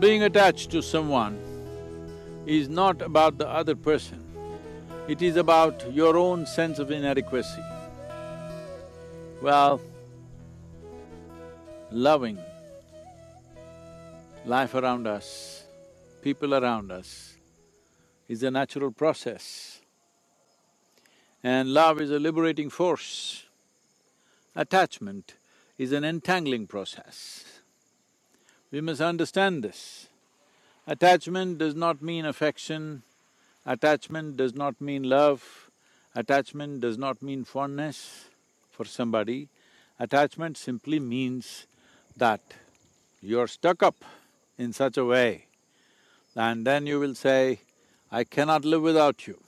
Being attached to someone is not about the other person, it is about your own sense of inadequacy. Well, loving life around us, people around us, is a natural process. And love is a liberating force. Attachment is an entangling process. We must understand this. Attachment does not mean affection, attachment does not mean love, attachment does not mean fondness for somebody. Attachment simply means that you're stuck up in such a way and then you will say, I cannot live without you.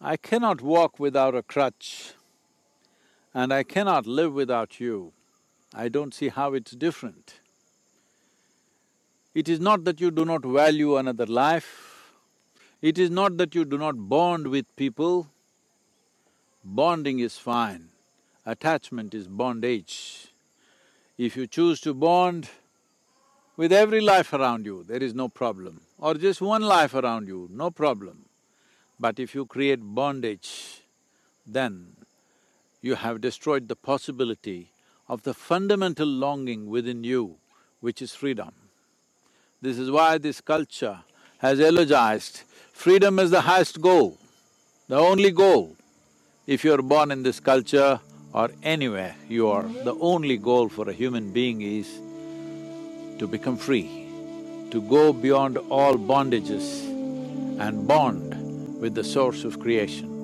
I cannot walk without a crutch and I cannot live without you. I don't see how it's different. It is not that you do not value another life, it is not that you do not bond with people. Bonding is fine, attachment is bondage. If you choose to bond with every life around you, there is no problem, or just one life around you, no problem. But if you create bondage, then you have destroyed the possibility of the fundamental longing within you, which is freedom. This is why this culture has elogized freedom as the highest goal, the only goal. If you're born in this culture or anywhere you are, the only goal for a human being is to become free, to go beyond all bondages and bond with the source of creation.